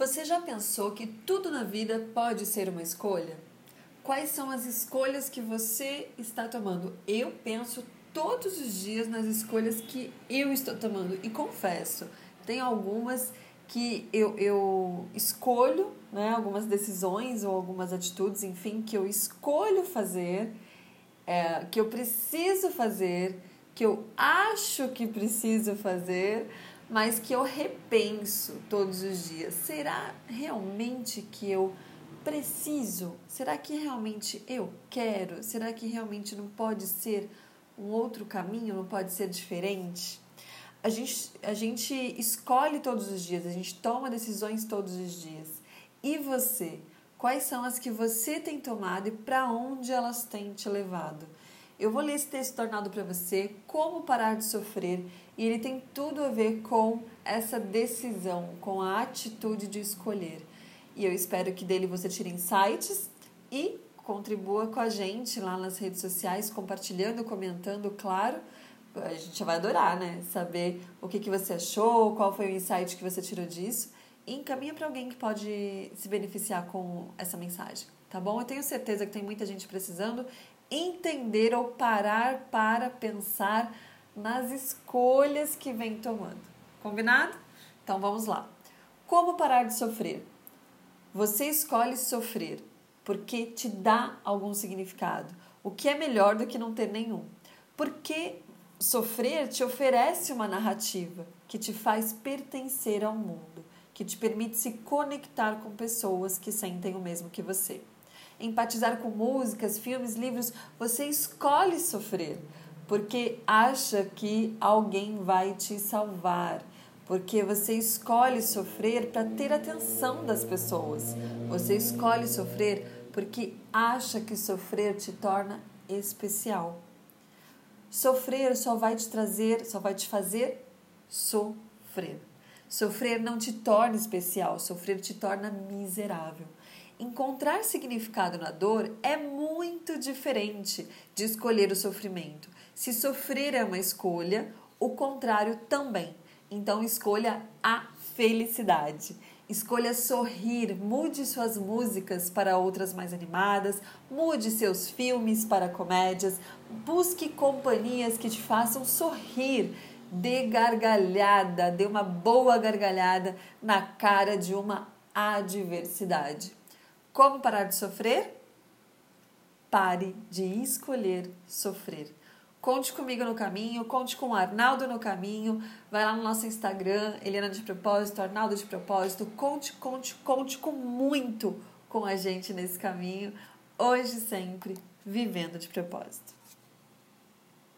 Você já pensou que tudo na vida pode ser uma escolha? Quais são as escolhas que você está tomando? Eu penso todos os dias nas escolhas que eu estou tomando e confesso, tem algumas que eu, eu escolho, né, algumas decisões ou algumas atitudes, enfim, que eu escolho fazer, é, que eu preciso fazer, que eu acho que preciso fazer, mas que eu repenso todos os dias. Será realmente que eu preciso? Será que realmente eu quero? Será que realmente não pode ser um outro caminho? Não pode ser diferente? A gente, a gente escolhe todos os dias, a gente toma decisões todos os dias. E você? Quais são as que você tem tomado e para onde elas têm te levado? Eu vou ler esse texto tornado para você, Como Parar de Sofrer, e ele tem tudo a ver com essa decisão, com a atitude de escolher. E eu espero que dele você tire insights e contribua com a gente lá nas redes sociais, compartilhando, comentando, claro. A gente vai adorar, né? Saber o que, que você achou, qual foi o insight que você tirou disso. E encaminha para alguém que pode se beneficiar com essa mensagem, tá bom? Eu tenho certeza que tem muita gente precisando entender ou parar para pensar nas escolhas que vem tomando. Combinado? Então vamos lá. Como parar de sofrer? Você escolhe sofrer porque te dá algum significado, o que é melhor do que não ter nenhum. Porque sofrer te oferece uma narrativa que te faz pertencer ao mundo, que te permite se conectar com pessoas que sentem o mesmo que você empatizar com músicas, filmes, livros, você escolhe sofrer porque acha que alguém vai te salvar, porque você escolhe sofrer para ter atenção das pessoas. Você escolhe sofrer porque acha que sofrer te torna especial. Sofrer só vai te trazer, só vai te fazer sofrer. Sofrer não te torna especial, sofrer te torna miserável. Encontrar significado na dor é muito diferente de escolher o sofrimento. Se sofrer é uma escolha, o contrário também. Então escolha a felicidade. Escolha sorrir, mude suas músicas para outras mais animadas, mude seus filmes para comédias, busque companhias que te façam sorrir, dê gargalhada, dê uma boa gargalhada na cara de uma adversidade. Como parar de sofrer? Pare de escolher sofrer. Conte comigo no caminho, conte com o Arnaldo no caminho. Vai lá no nosso Instagram, Helena de Propósito, Arnaldo de Propósito. Conte, conte, conte com muito com a gente nesse caminho. Hoje sempre, vivendo de propósito.